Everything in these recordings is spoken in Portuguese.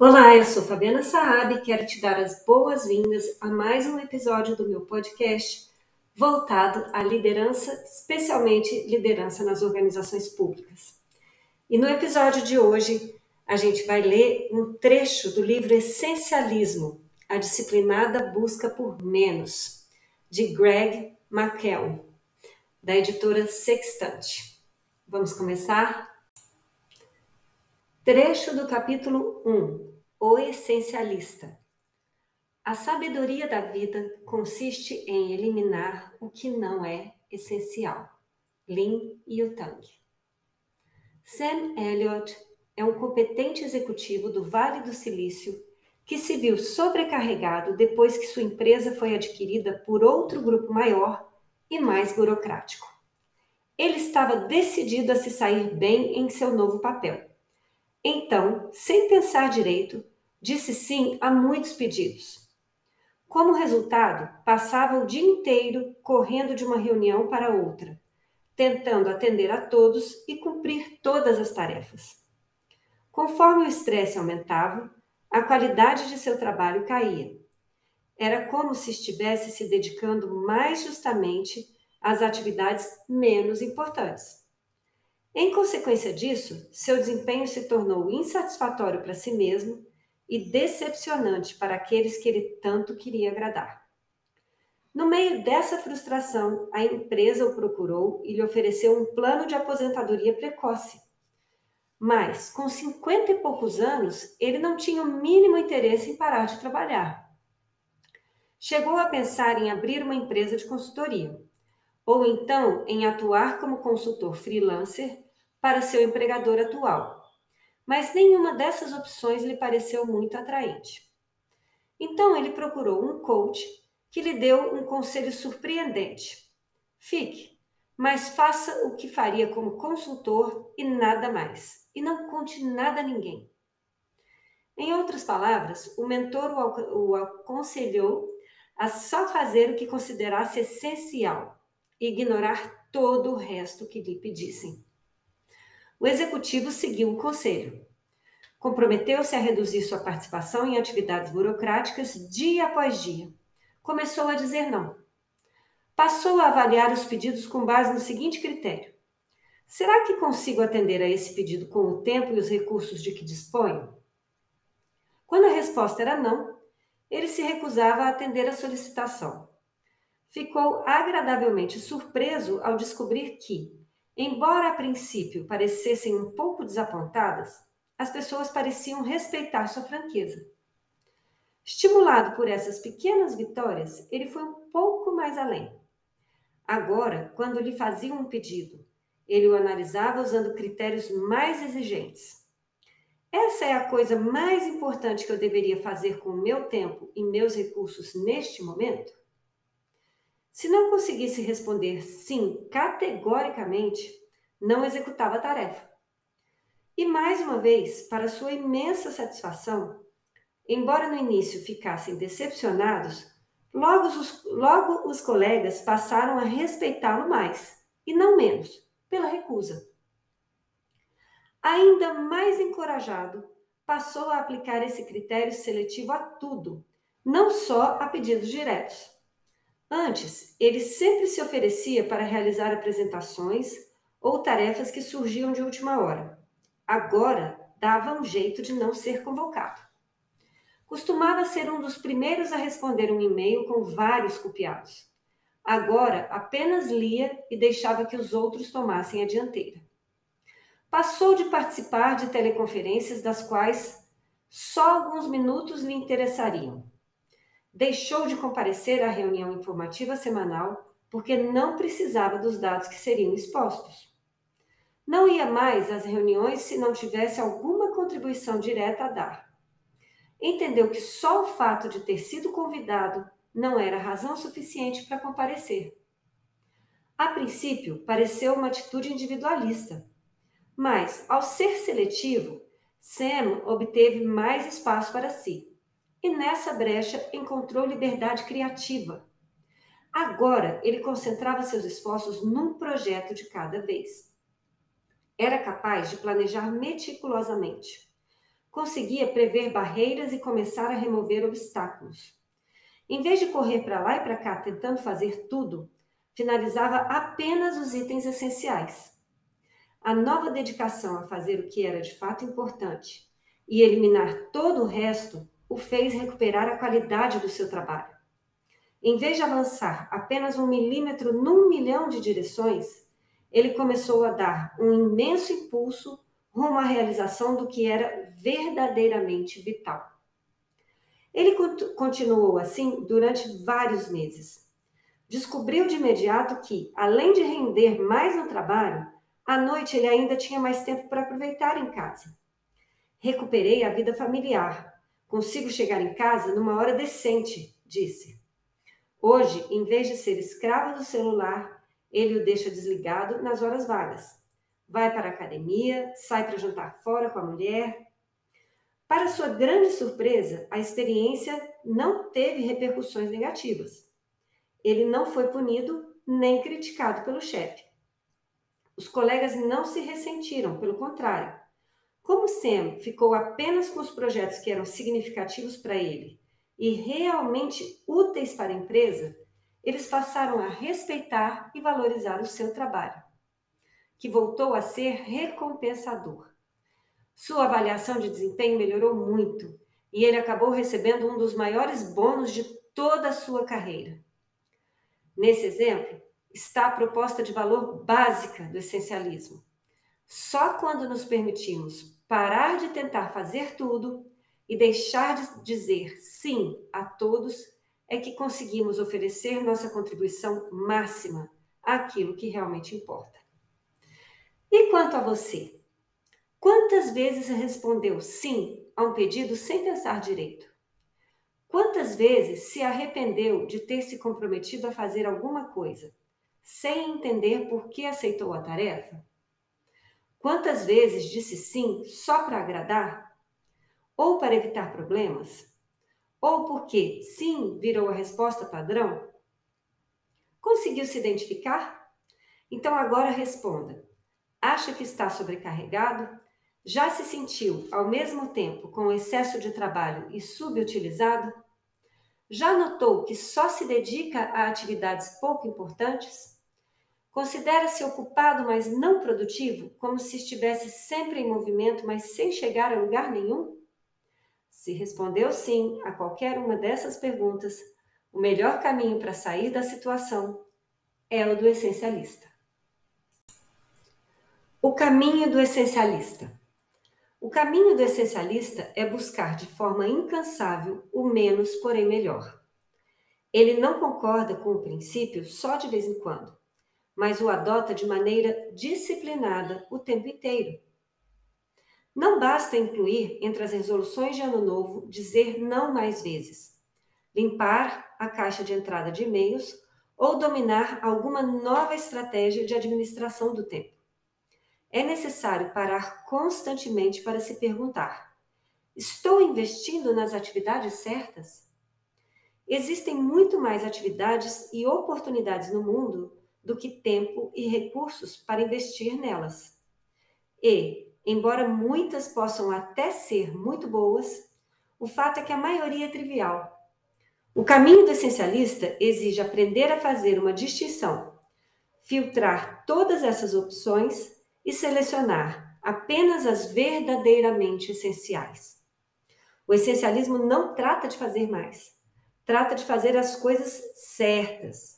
Olá, eu sou Fabiana Saab e quero te dar as boas-vindas a mais um episódio do meu podcast voltado à liderança, especialmente liderança nas organizações públicas. E no episódio de hoje, a gente vai ler um trecho do livro Essencialismo, a disciplinada busca por menos, de Greg McKeown, da editora Sextante. Vamos começar? Trecho do capítulo 1 O Essencialista. A sabedoria da vida consiste em eliminar o que não é essencial. Lin Yutang. Sam Elliott é um competente executivo do Vale do Silício que se viu sobrecarregado depois que sua empresa foi adquirida por outro grupo maior e mais burocrático. Ele estava decidido a se sair bem em seu novo papel então, sem pensar direito, disse sim a muitos pedidos. Como resultado, passava o dia inteiro correndo de uma reunião para outra, tentando atender a todos e cumprir todas as tarefas. Conforme o estresse aumentava, a qualidade de seu trabalho caía. Era como se estivesse se dedicando mais justamente às atividades menos importantes. Em consequência disso, seu desempenho se tornou insatisfatório para si mesmo e decepcionante para aqueles que ele tanto queria agradar. No meio dessa frustração, a empresa o procurou e lhe ofereceu um plano de aposentadoria precoce. Mas, com cinquenta e poucos anos, ele não tinha o mínimo interesse em parar de trabalhar. Chegou a pensar em abrir uma empresa de consultoria, ou então em atuar como consultor freelancer para seu empregador atual. Mas nenhuma dessas opções lhe pareceu muito atraente. Então ele procurou um coach que lhe deu um conselho surpreendente. Fique, mas faça o que faria como consultor e nada mais, e não conte nada a ninguém. Em outras palavras, o mentor o aconselhou a só fazer o que considerasse essencial e ignorar todo o resto que lhe pedissem. O executivo seguiu o conselho. Comprometeu-se a reduzir sua participação em atividades burocráticas dia após dia. Começou a dizer não. Passou a avaliar os pedidos com base no seguinte critério: será que consigo atender a esse pedido com o tempo e os recursos de que disponho? Quando a resposta era não, ele se recusava a atender a solicitação. Ficou agradavelmente surpreso ao descobrir que, Embora a princípio parecessem um pouco desapontadas, as pessoas pareciam respeitar sua franqueza. Estimulado por essas pequenas vitórias, ele foi um pouco mais além. Agora, quando lhe faziam um pedido, ele o analisava usando critérios mais exigentes. Essa é a coisa mais importante que eu deveria fazer com o meu tempo e meus recursos neste momento? Se não conseguisse responder sim categoricamente, não executava a tarefa. E mais uma vez, para sua imensa satisfação, embora no início ficassem decepcionados, logo os, logo os colegas passaram a respeitá-lo mais, e não menos, pela recusa. Ainda mais encorajado, passou a aplicar esse critério seletivo a tudo, não só a pedidos diretos. Antes, ele sempre se oferecia para realizar apresentações ou tarefas que surgiam de última hora. Agora, dava um jeito de não ser convocado. Costumava ser um dos primeiros a responder um e-mail com vários copiados. Agora, apenas lia e deixava que os outros tomassem a dianteira. Passou de participar de teleconferências das quais só alguns minutos lhe interessariam deixou de comparecer à reunião informativa semanal porque não precisava dos dados que seriam expostos. Não ia mais às reuniões se não tivesse alguma contribuição direta a dar. Entendeu que só o fato de ter sido convidado não era razão suficiente para comparecer. A princípio, pareceu uma atitude individualista, mas, ao ser seletivo, Sam obteve mais espaço para si e nessa brecha encontrou liberdade criativa. Agora ele concentrava seus esforços num projeto de cada vez. Era capaz de planejar meticulosamente. conseguia prever barreiras e começar a remover obstáculos. Em vez de correr para lá e para cá tentando fazer tudo, finalizava apenas os itens essenciais. A nova dedicação a fazer o que era de fato importante e eliminar todo o resto o fez recuperar a qualidade do seu trabalho. Em vez de avançar apenas um milímetro num milhão de direções, ele começou a dar um imenso impulso rumo à realização do que era verdadeiramente vital. Ele continuou assim durante vários meses. Descobriu de imediato que, além de render mais no trabalho, à noite ele ainda tinha mais tempo para aproveitar em casa. Recuperei a vida familiar. Consigo chegar em casa numa hora decente, disse. Hoje, em vez de ser escravo do celular, ele o deixa desligado nas horas vagas. Vai para a academia, sai para jantar fora com a mulher. Para sua grande surpresa, a experiência não teve repercussões negativas. Ele não foi punido nem criticado pelo chefe. Os colegas não se ressentiram, pelo contrário. Como Sam ficou apenas com os projetos que eram significativos para ele e realmente úteis para a empresa, eles passaram a respeitar e valorizar o seu trabalho, que voltou a ser recompensador. Sua avaliação de desempenho melhorou muito e ele acabou recebendo um dos maiores bônus de toda a sua carreira. Nesse exemplo, está a proposta de valor básica do essencialismo. Só quando nos permitimos parar de tentar fazer tudo e deixar de dizer sim a todos, é que conseguimos oferecer nossa contribuição máxima àquilo que realmente importa. E quanto a você? Quantas vezes respondeu sim a um pedido sem pensar direito? Quantas vezes se arrependeu de ter se comprometido a fazer alguma coisa, sem entender por que aceitou a tarefa? Quantas vezes disse sim só para agradar ou para evitar problemas? Ou porque sim virou a resposta padrão? Conseguiu se identificar? Então agora responda. Acha que está sobrecarregado? Já se sentiu, ao mesmo tempo, com excesso de trabalho e subutilizado? Já notou que só se dedica a atividades pouco importantes? Considera-se ocupado, mas não produtivo, como se estivesse sempre em movimento, mas sem chegar a lugar nenhum? Se respondeu sim a qualquer uma dessas perguntas, o melhor caminho para sair da situação é o do essencialista. O caminho do essencialista. O caminho do essencialista é buscar de forma incansável o menos, porém melhor. Ele não concorda com o princípio só de vez em quando, mas o adota de maneira disciplinada o tempo inteiro não basta incluir entre as resoluções de ano novo dizer não mais vezes, limpar a caixa de entrada de e-mails ou dominar alguma nova estratégia de administração do tempo. É necessário parar constantemente para se perguntar: estou investindo nas atividades certas? Existem muito mais atividades e oportunidades no mundo do que tempo e recursos para investir nelas. E, Embora muitas possam até ser muito boas, o fato é que a maioria é trivial. O caminho do essencialista exige aprender a fazer uma distinção, filtrar todas essas opções e selecionar apenas as verdadeiramente essenciais. O essencialismo não trata de fazer mais, trata de fazer as coisas certas.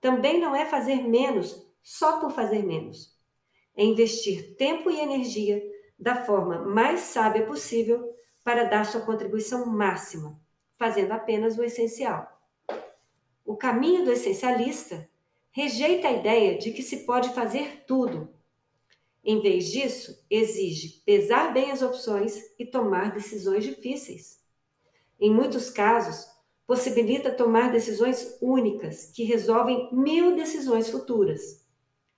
Também não é fazer menos só por fazer menos é investir tempo e energia da forma mais sábia possível para dar sua contribuição máxima, fazendo apenas o essencial. O caminho do essencialista rejeita a ideia de que se pode fazer tudo. Em vez disso, exige pesar bem as opções e tomar decisões difíceis. Em muitos casos, possibilita tomar decisões únicas que resolvem mil decisões futuras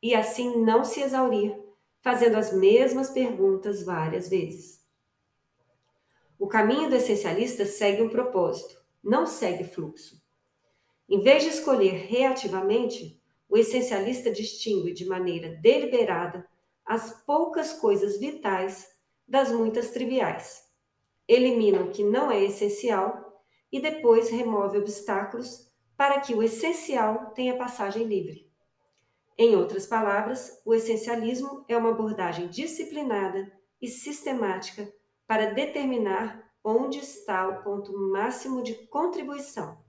e assim não se exaurir, fazendo as mesmas perguntas várias vezes. O caminho do essencialista segue um propósito, não segue fluxo. Em vez de escolher reativamente, o essencialista distingue de maneira deliberada as poucas coisas vitais das muitas triviais. elimina o que não é essencial e depois remove obstáculos para que o essencial tenha passagem livre. Em outras palavras, o essencialismo é uma abordagem disciplinada e sistemática para determinar onde está o ponto máximo de contribuição,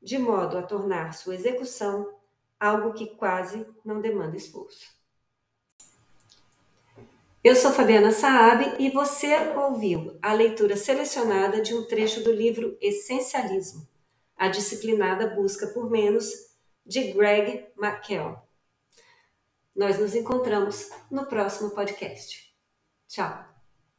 de modo a tornar sua execução algo que quase não demanda esforço. Eu sou Fabiana Saab e você ouviu a leitura selecionada de um trecho do livro Essencialismo, a disciplinada busca por menos, de Greg McKell. Nós nos encontramos no próximo podcast. Tchau!